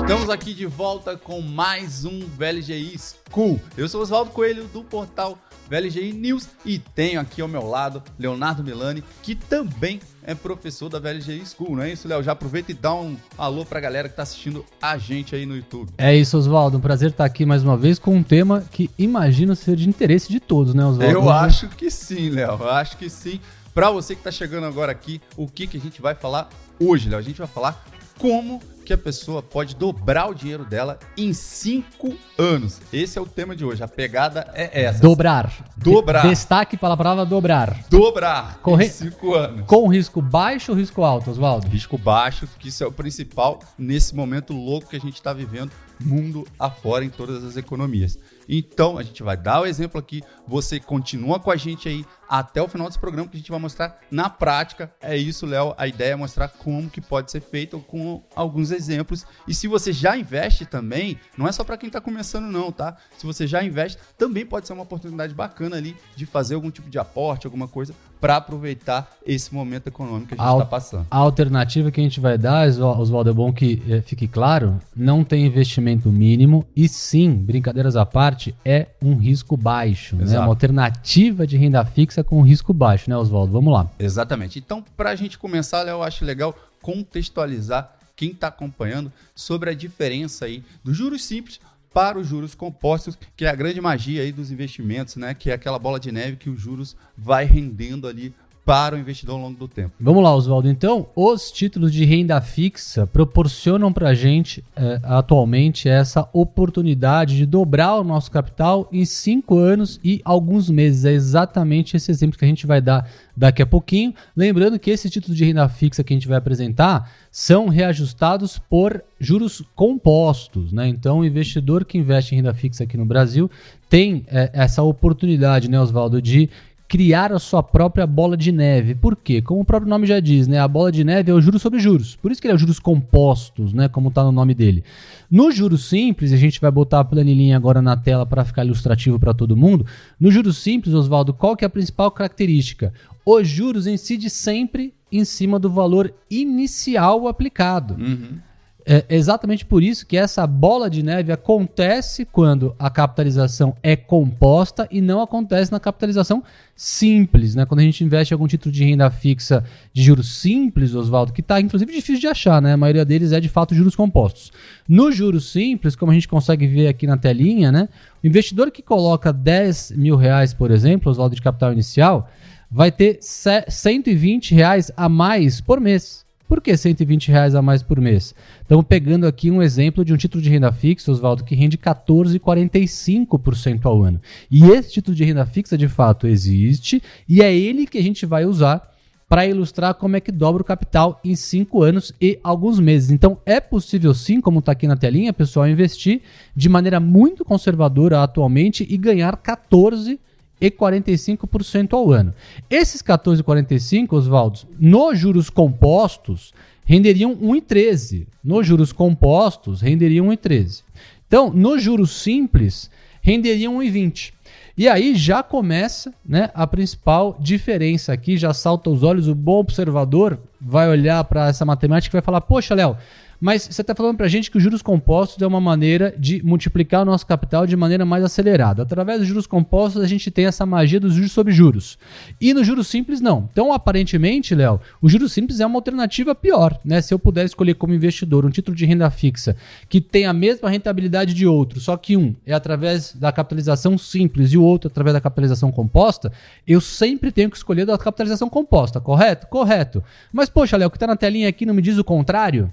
Estamos aqui de volta com mais um VLGI School. Eu sou Oswaldo Coelho do portal VLGI News e tenho aqui ao meu lado Leonardo Milani, que também é professor da VLGI School, não é isso, Léo? Já aproveita e dá um alô pra galera que tá assistindo a gente aí no YouTube. É isso, Oswaldo. Um prazer estar aqui mais uma vez com um tema que imagino ser de interesse de todos, né, Oswaldo? Eu acho que sim, Léo. Eu acho que sim. Pra você que tá chegando agora aqui, o que, que a gente vai falar hoje, Léo? A gente vai falar como que a pessoa pode dobrar o dinheiro dela em cinco anos. Esse é o tema de hoje. A pegada é essa. Dobrar. Dobrar. Destaque para a palavra dobrar. Dobrar Corre... em cinco anos. Com risco baixo ou risco alto, Oswaldo? Risco baixo, que isso é o principal nesse momento louco que a gente está vivendo mundo afora em todas as economias. Então, a gente vai dar o exemplo aqui, você continua com a gente aí até o final desse programa que a gente vai mostrar na prática. É isso, Léo, a ideia é mostrar como que pode ser feito com alguns exemplos. E se você já investe também, não é só para quem está começando não, tá? Se você já investe, também pode ser uma oportunidade bacana ali de fazer algum tipo de aporte, alguma coisa para aproveitar esse momento econômico que a gente está passando. A alternativa que a gente vai dar, Oswaldo, é bom que é, fique claro, não tem investimento mínimo e sim, brincadeiras à parte, é um risco baixo. Né? Uma alternativa de renda fixa com risco baixo, né, Oswaldo? Vamos lá. Exatamente. Então, para a gente começar, Léo, eu acho legal contextualizar quem está acompanhando sobre a diferença aí dos juros simples para os juros compostos, que é a grande magia aí dos investimentos, né? Que é aquela bola de neve que os juros vai rendendo ali para o investidor ao longo do tempo. Vamos lá, Oswaldo. Então, os títulos de renda fixa proporcionam para a gente é, atualmente essa oportunidade de dobrar o nosso capital em cinco anos e alguns meses. É exatamente esse exemplo que a gente vai dar daqui a pouquinho. Lembrando que esses títulos de renda fixa que a gente vai apresentar são reajustados por juros compostos. Né? Então, o investidor que investe em renda fixa aqui no Brasil tem é, essa oportunidade, né, Oswaldo, de criar a sua própria bola de neve. Por quê? Como o próprio nome já diz, né? A bola de neve é o juros sobre juros. Por isso que ele é juros compostos, né? Como está no nome dele. No juros simples, a gente vai botar a planilhinha agora na tela para ficar ilustrativo para todo mundo. No juros simples, Oswaldo, qual que é a principal característica? Os juros incidem sempre em cima do valor inicial aplicado. Uhum. É exatamente por isso que essa bola de neve acontece quando a capitalização é composta e não acontece na capitalização simples, né? Quando a gente investe em algum título de renda fixa de juros simples, Oswaldo, que está inclusive difícil de achar, né? A maioria deles é de fato juros compostos. No juros simples, como a gente consegue ver aqui na telinha, né? O investidor que coloca 10 mil reais, por exemplo, Oswaldo de capital inicial, vai ter 120 reais a mais por mês. Por que 120 reais a mais por mês? Estamos pegando aqui um exemplo de um título de renda fixa, Oswaldo, que rende 14,45% ao ano. E esse título de renda fixa, de fato, existe e é ele que a gente vai usar para ilustrar como é que dobra o capital em 5 anos e alguns meses. Então, é possível sim, como está aqui na telinha, pessoal, investir de maneira muito conservadora atualmente e ganhar 14 e 45% ao ano. Esses 14,45, Oswaldo, nos juros compostos, renderiam 1,13. Nos juros compostos, renderiam 1,13. Então, nos juros simples, renderiam 1,20. E aí já começa né, a principal diferença aqui, já salta os olhos. O bom observador vai olhar para essa matemática e vai falar: Poxa, Léo, mas você está falando para a gente que os juros compostos é uma maneira de multiplicar o nosso capital de maneira mais acelerada. Através dos juros compostos, a gente tem essa magia dos juros sobre juros. E no juros simples, não. Então, aparentemente, Léo, o juros simples é uma alternativa pior. Né? Se eu puder escolher como investidor um título de renda fixa que tem a mesma rentabilidade de outro, só que um é através da capitalização simples e o outro através da capitalização composta, eu sempre tenho que escolher da capitalização composta, correto? Correto. Mas, poxa, Léo, o que está na telinha aqui não me diz o contrário?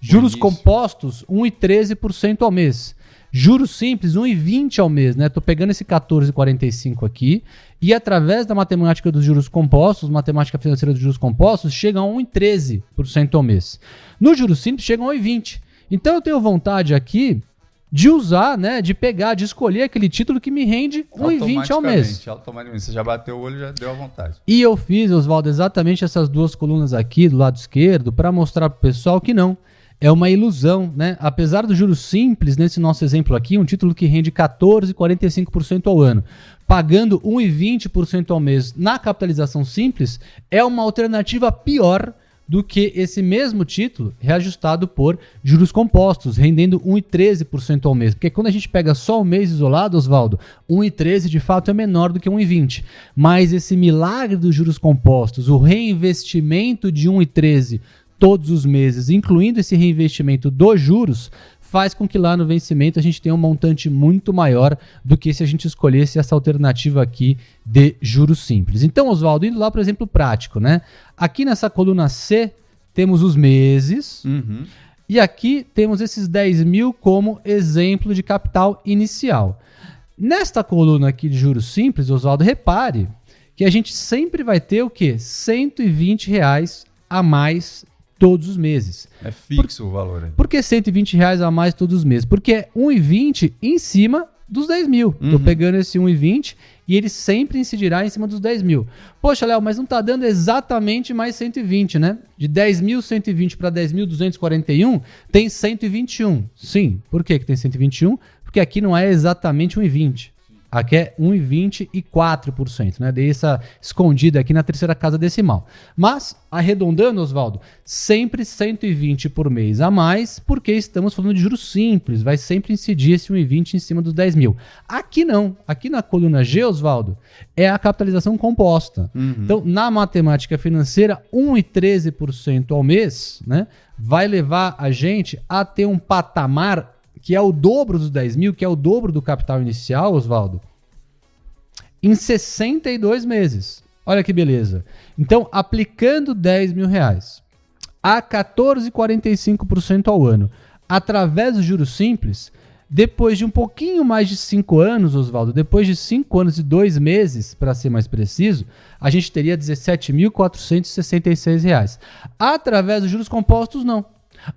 Juros compostos, 1,13% ao mês. Juros simples, 1,20 ao mês, né? Tô pegando esse 14,45 aqui e através da matemática dos juros compostos, matemática financeira dos juros compostos, chega a 1,13% ao mês. No juros simples chega a 1,20. Então eu tenho vontade aqui de usar, né, de pegar, de escolher aquele título que me rende 1,20 ao mês. Automaticamente, você já bateu o olho, já deu a vontade. E eu fiz, Oswaldo, exatamente essas duas colunas aqui do lado esquerdo para mostrar para o pessoal que não é uma ilusão, né? Apesar do juros simples, nesse nosso exemplo aqui, um título que rende 14,45% ao ano, pagando 1,20% ao mês na capitalização simples, é uma alternativa pior do que esse mesmo título reajustado por juros compostos, rendendo 1,13% ao mês. Porque quando a gente pega só o mês isolado, Oswaldo, 1,13 de fato é menor do que 1,20. Mas esse milagre dos juros compostos, o reinvestimento de 1,13 todos os meses, incluindo esse reinvestimento dos juros, faz com que lá no vencimento a gente tenha um montante muito maior do que se a gente escolhesse essa alternativa aqui de juros simples. Então, Oswaldo, indo lá para o exemplo prático, né? Aqui nessa coluna C temos os meses. Uhum. E aqui temos esses 10 mil como exemplo de capital inicial. Nesta coluna aqui de juros simples, Oswaldo, repare que a gente sempre vai ter o quê? 120 reais a mais todos os meses. É fixo Por, o valor. Aí. Por que 120 reais a mais todos os meses? Porque é 1,20 em cima dos 10 mil. Uhum. Tô pegando esse 1,20 e ele sempre incidirá em cima dos 10 mil. Poxa, Léo, mas não tá dando exatamente mais 120, né? De 10.120 para 10.241 tem 121. Sim, por que, que tem 121? Porque aqui não é exatamente 1,20. Aqui é 1,24%, né? Dei essa escondida aqui na terceira casa decimal. Mas, arredondando, Oswaldo, sempre 120 por mês a mais, porque estamos falando de juros simples, vai sempre incidir esse 1,20 em cima dos 10 mil. Aqui não. Aqui na coluna G, Oswaldo, é a capitalização composta. Uhum. Então, na matemática financeira, 1,13% ao mês, né? Vai levar a gente a ter um patamar que é o dobro dos 10 mil, que é o dobro do capital inicial, Oswaldo, em 62 meses. Olha que beleza. Então, aplicando 10 mil reais a 14,45% ao ano, através dos juros simples, depois de um pouquinho mais de 5 anos, Oswaldo, depois de 5 anos e 2 meses, para ser mais preciso, a gente teria R$ 17.466. Através dos juros compostos, não.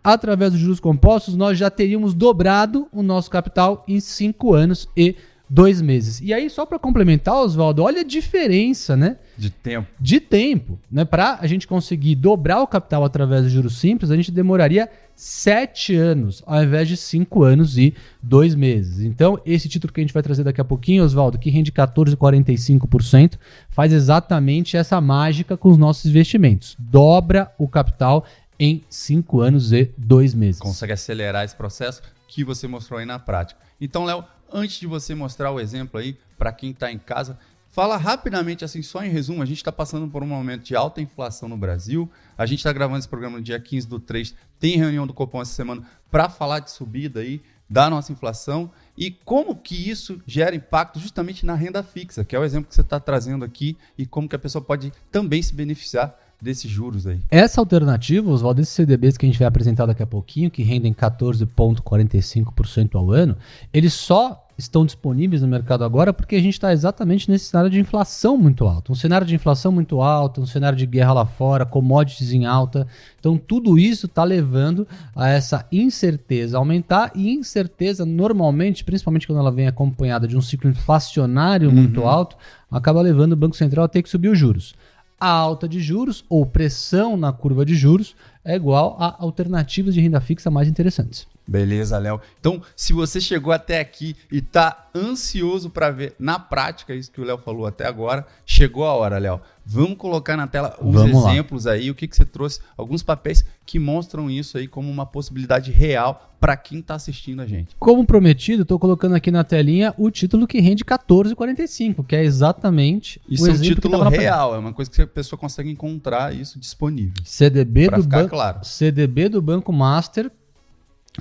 Através dos juros compostos, nós já teríamos dobrado o nosso capital em 5 anos e dois meses. E aí, só para complementar, Oswaldo, olha a diferença, né? De tempo. De tempo. Né? Para a gente conseguir dobrar o capital através dos juros simples, a gente demoraria sete anos, ao invés de cinco anos e dois meses. Então, esse título que a gente vai trazer daqui a pouquinho, Oswaldo, que rende 14,45%, faz exatamente essa mágica com os nossos investimentos. Dobra o capital em cinco anos e dois meses. Consegue acelerar esse processo que você mostrou aí na prática. Então, Léo, antes de você mostrar o exemplo aí para quem está em casa, fala rapidamente, assim, só em resumo, a gente está passando por um momento de alta inflação no Brasil. A gente está gravando esse programa no dia 15 do 3, tem reunião do Copom essa semana para falar de subida aí da nossa inflação e como que isso gera impacto justamente na renda fixa, que é o exemplo que você está trazendo aqui, e como que a pessoa pode também se beneficiar desses juros aí. Essa alternativa, os desses CDBs que a gente vai apresentar daqui a pouquinho, que rendem 14,45% ao ano, eles só estão disponíveis no mercado agora porque a gente está exatamente nesse cenário de inflação muito alta. Um cenário de inflação muito alta, um cenário de guerra lá fora, commodities em alta. Então, tudo isso está levando a essa incerteza aumentar e incerteza, normalmente, principalmente quando ela vem acompanhada de um ciclo inflacionário uhum. muito alto, acaba levando o Banco Central a ter que subir os juros a alta de juros ou pressão na curva de juros é igual a alternativas de renda fixa mais interessantes. Beleza, Léo. Então, se você chegou até aqui e está ansioso para ver na prática isso que o Léo falou até agora, chegou a hora, Léo. Vamos colocar na tela os Vamos exemplos lá. aí, o que, que você trouxe, alguns papéis que mostram isso aí como uma possibilidade real para quem está assistindo a gente. Como prometido, estou colocando aqui na telinha o título que rende 14,45, que é exatamente isso o é um título real, é uma coisa que a pessoa consegue encontrar isso disponível. CDB do banco, claro. CDB do Banco Master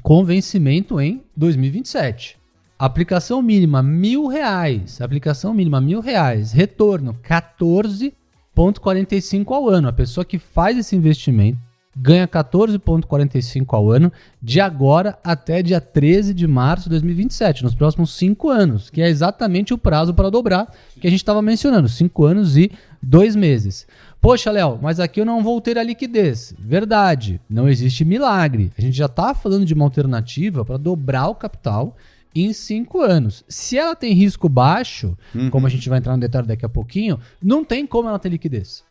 com vencimento em 2027. Aplicação mínima mil reais. Aplicação mínima mil reais. Retorno 14,45 ao ano. A pessoa que faz esse investimento ganha 14,45 ao ano de agora até dia 13 de março de 2027, nos próximos cinco anos, que é exatamente o prazo para dobrar que a gente estava mencionando, cinco anos e dois meses. Poxa, Léo, mas aqui eu não vou ter a liquidez. Verdade, não existe milagre. A gente já está falando de uma alternativa para dobrar o capital em cinco anos. Se ela tem risco baixo, uhum. como a gente vai entrar no detalhe daqui a pouquinho, não tem como ela ter liquidez.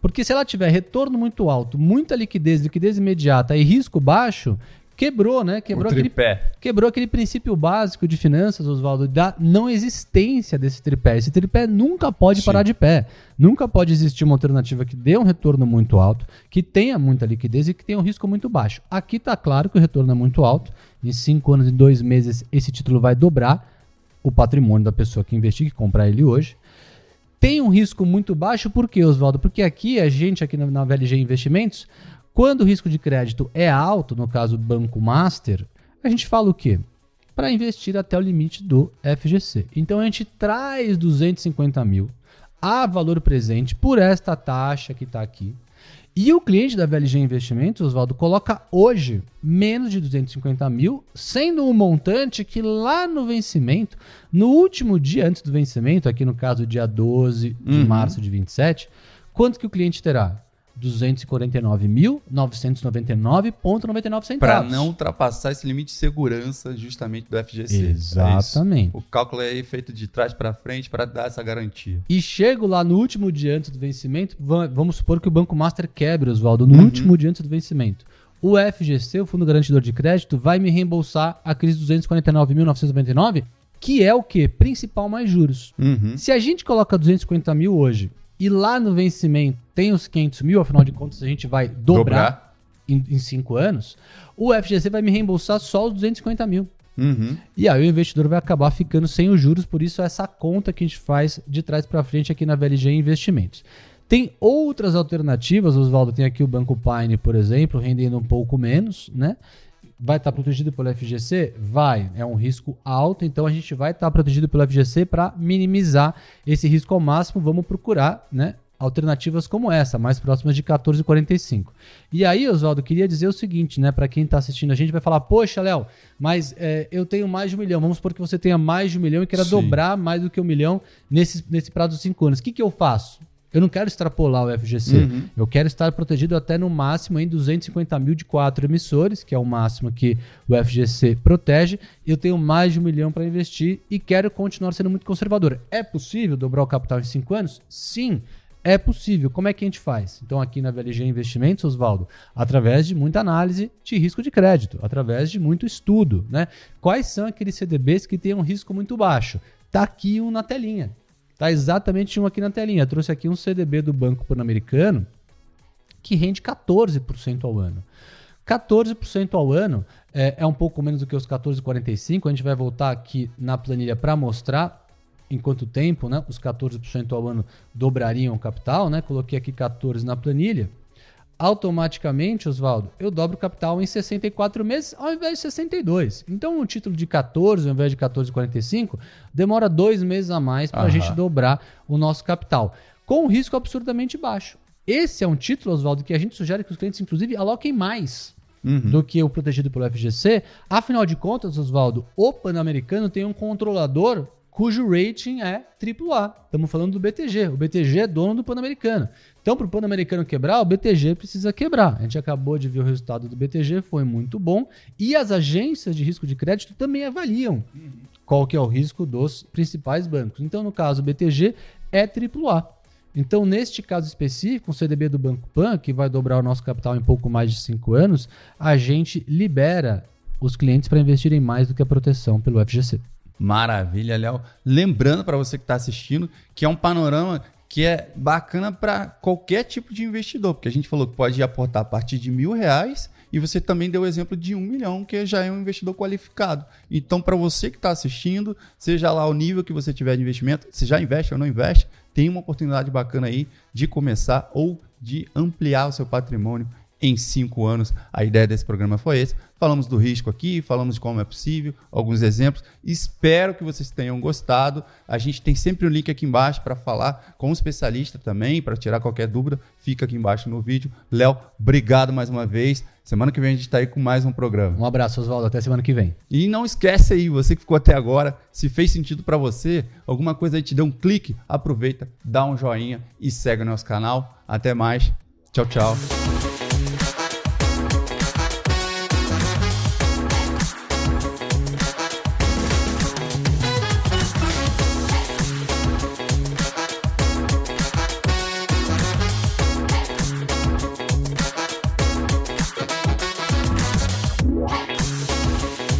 Porque se ela tiver retorno muito alto, muita liquidez, liquidez imediata e risco baixo, quebrou, né? Quebrou, aquele, quebrou aquele princípio básico de finanças, Oswaldo, da não existência desse tripé. Esse tripé nunca pode Sim. parar de pé. Nunca pode existir uma alternativa que dê um retorno muito alto, que tenha muita liquidez e que tenha um risco muito baixo. Aqui está claro que o retorno é muito alto. Em cinco anos e dois meses, esse título vai dobrar o patrimônio da pessoa que investir, que comprar ele hoje. Tem um risco muito baixo, por quê, Oswaldo? Porque aqui, a gente, aqui na, na VLG Investimentos, quando o risco de crédito é alto, no caso Banco Master, a gente fala o quê? Para investir até o limite do FGC. Então a gente traz 250 mil a valor presente por esta taxa que está aqui. E o cliente da VLG Investimentos, Oswaldo, coloca hoje menos de 250 mil, sendo um montante que lá no vencimento, no último dia antes do vencimento, aqui no caso dia 12 de uhum. março de 27, quanto que o cliente terá? 249.999,99 centavos. Para não ultrapassar esse limite de segurança justamente do FGC. É Exatamente. É o cálculo é feito de trás para frente para dar essa garantia. E chego lá no último dia antes do vencimento, vamos supor que o Banco Master quebre, Oswaldo, no uhum. último dia antes do vencimento. O FGC, o Fundo Garantidor de Crédito, vai me reembolsar a crise 249.999, que é o que? Principal mais juros. Uhum. Se a gente coloca 250 mil hoje e lá no vencimento tem os 500 mil, afinal de contas a gente vai dobrar, dobrar. Em, em cinco anos, o FGC vai me reembolsar só os 250 mil. Uhum. E aí o investidor vai acabar ficando sem os juros, por isso essa conta que a gente faz de trás para frente aqui na VLG Investimentos. Tem outras alternativas, Oswaldo, tem aqui o Banco Pine, por exemplo, rendendo um pouco menos, né? Vai estar tá protegido pelo FGC? Vai. É um risco alto, então a gente vai estar tá protegido pelo FGC para minimizar esse risco ao máximo. Vamos procurar, né? Alternativas como essa, mais próximas de 14,45. E aí, Oswaldo, queria dizer o seguinte, né? Para quem está assistindo a gente, vai falar: Poxa, Léo, mas é, eu tenho mais de um milhão. Vamos supor que você tenha mais de um milhão e queira Sim. dobrar mais do que um milhão nesse, nesse prazo de cinco anos. O que, que eu faço? Eu não quero extrapolar o FGC. Uhum. Eu quero estar protegido até no máximo em 250 mil de quatro emissores, que é o máximo que o FGC protege. Eu tenho mais de um milhão para investir e quero continuar sendo muito conservador. É possível dobrar o capital em cinco anos? Sim. É possível. Como é que a gente faz? Então, aqui na VLG Investimentos, Oswaldo, através de muita análise de risco de crédito, através de muito estudo, né? Quais são aqueles CDBs que têm um risco muito baixo? Tá aqui um na telinha. Tá exatamente um aqui na telinha. Eu trouxe aqui um CDB do Banco Pan-Americano que rende 14% ao ano. 14% ao ano é, é, um pouco menos do que os 14,45. A gente vai voltar aqui na planilha para mostrar em quanto tempo né, os 14% ao ano dobrariam o capital. Né? Coloquei aqui 14 na planilha automaticamente, Oswaldo, eu dobro o capital em 64 meses ao invés de 62. Então, um título de 14 ao invés de 14,45 demora dois meses a mais para a gente dobrar o nosso capital, com um risco absurdamente baixo. Esse é um título, Oswaldo, que a gente sugere que os clientes, inclusive, aloquem mais. Uhum. Do que o protegido pelo FGC. Afinal de contas, Oswaldo, o Pan-Americano tem um controlador cujo rating é AAA. Estamos falando do BTG. O BTG é dono do Pan-Americano. Então, para o Pan-Americano quebrar, o BTG precisa quebrar. A gente acabou de ver o resultado do BTG, foi muito bom. E as agências de risco de crédito também avaliam qual que é o risco dos principais bancos. Então, no caso, o BTG é AAA. Então, neste caso específico, o CDB do Banco Pan, que vai dobrar o nosso capital em pouco mais de 5 anos, a gente libera os clientes para investirem mais do que a proteção pelo FGC. Maravilha, Léo. Lembrando para você que está assistindo que é um panorama que é bacana para qualquer tipo de investidor, porque a gente falou que pode aportar a partir de mil reais e você também deu o exemplo de um milhão, que já é um investidor qualificado. Então, para você que está assistindo, seja lá o nível que você tiver de investimento, se já investe ou não investe, tem uma oportunidade bacana aí de começar ou de ampliar o seu patrimônio em cinco anos. A ideia desse programa foi esse. Falamos do risco aqui, falamos de como é possível, alguns exemplos. Espero que vocês tenham gostado. A gente tem sempre um link aqui embaixo para falar com um especialista também, para tirar qualquer dúvida. Fica aqui embaixo no vídeo. Léo, obrigado mais uma vez. Semana que vem a gente está aí com mais um programa. Um abraço, Oswaldo. Até semana que vem. E não esquece aí, você que ficou até agora, se fez sentido para você, alguma coisa aí te deu um clique, aproveita, dá um joinha e segue o nosso canal. Até mais. Tchau, tchau.